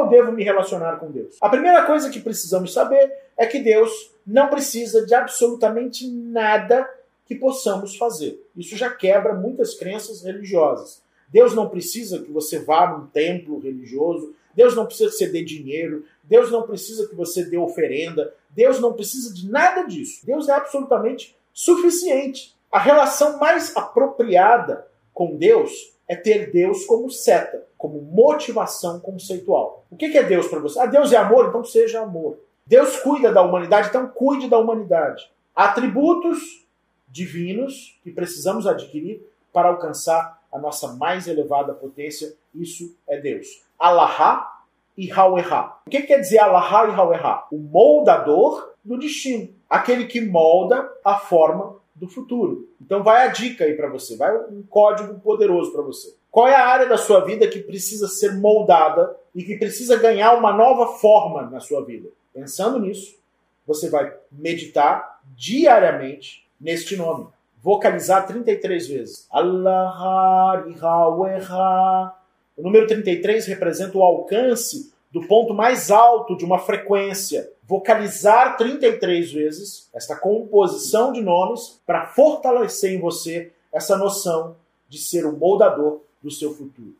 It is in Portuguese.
eu devo me relacionar com Deus? A primeira coisa que precisamos saber é que Deus não precisa de absolutamente nada que possamos fazer. Isso já quebra muitas crenças religiosas. Deus não precisa que você vá num templo religioso, Deus não precisa que você dê dinheiro, Deus não precisa que você dê oferenda, Deus não precisa de nada disso. Deus é absolutamente suficiente. A relação mais apropriada com Deus é ter Deus como seta, como motivação conceitual. O que é Deus para você? Ah, Deus é amor, então seja amor. Deus cuida da humanidade, então cuide da humanidade. Atributos divinos que precisamos adquirir para alcançar a nossa mais elevada potência, isso é Deus. Allahá e Hauerá. O que quer dizer Allahá e Hauerá? O moldador do destino. Aquele que molda a forma do futuro. Então vai a dica aí para você, vai um código poderoso para você. Qual é a área da sua vida que precisa ser moldada e que precisa ganhar uma nova forma na sua vida? Pensando nisso, você vai meditar diariamente neste nome. Vocalizar 33 vezes. Allah, O número 33 representa o alcance do ponto mais alto de uma frequência. Vocalizar 33 vezes esta composição de nomes para fortalecer em você essa noção de ser o moldador do seu futuro.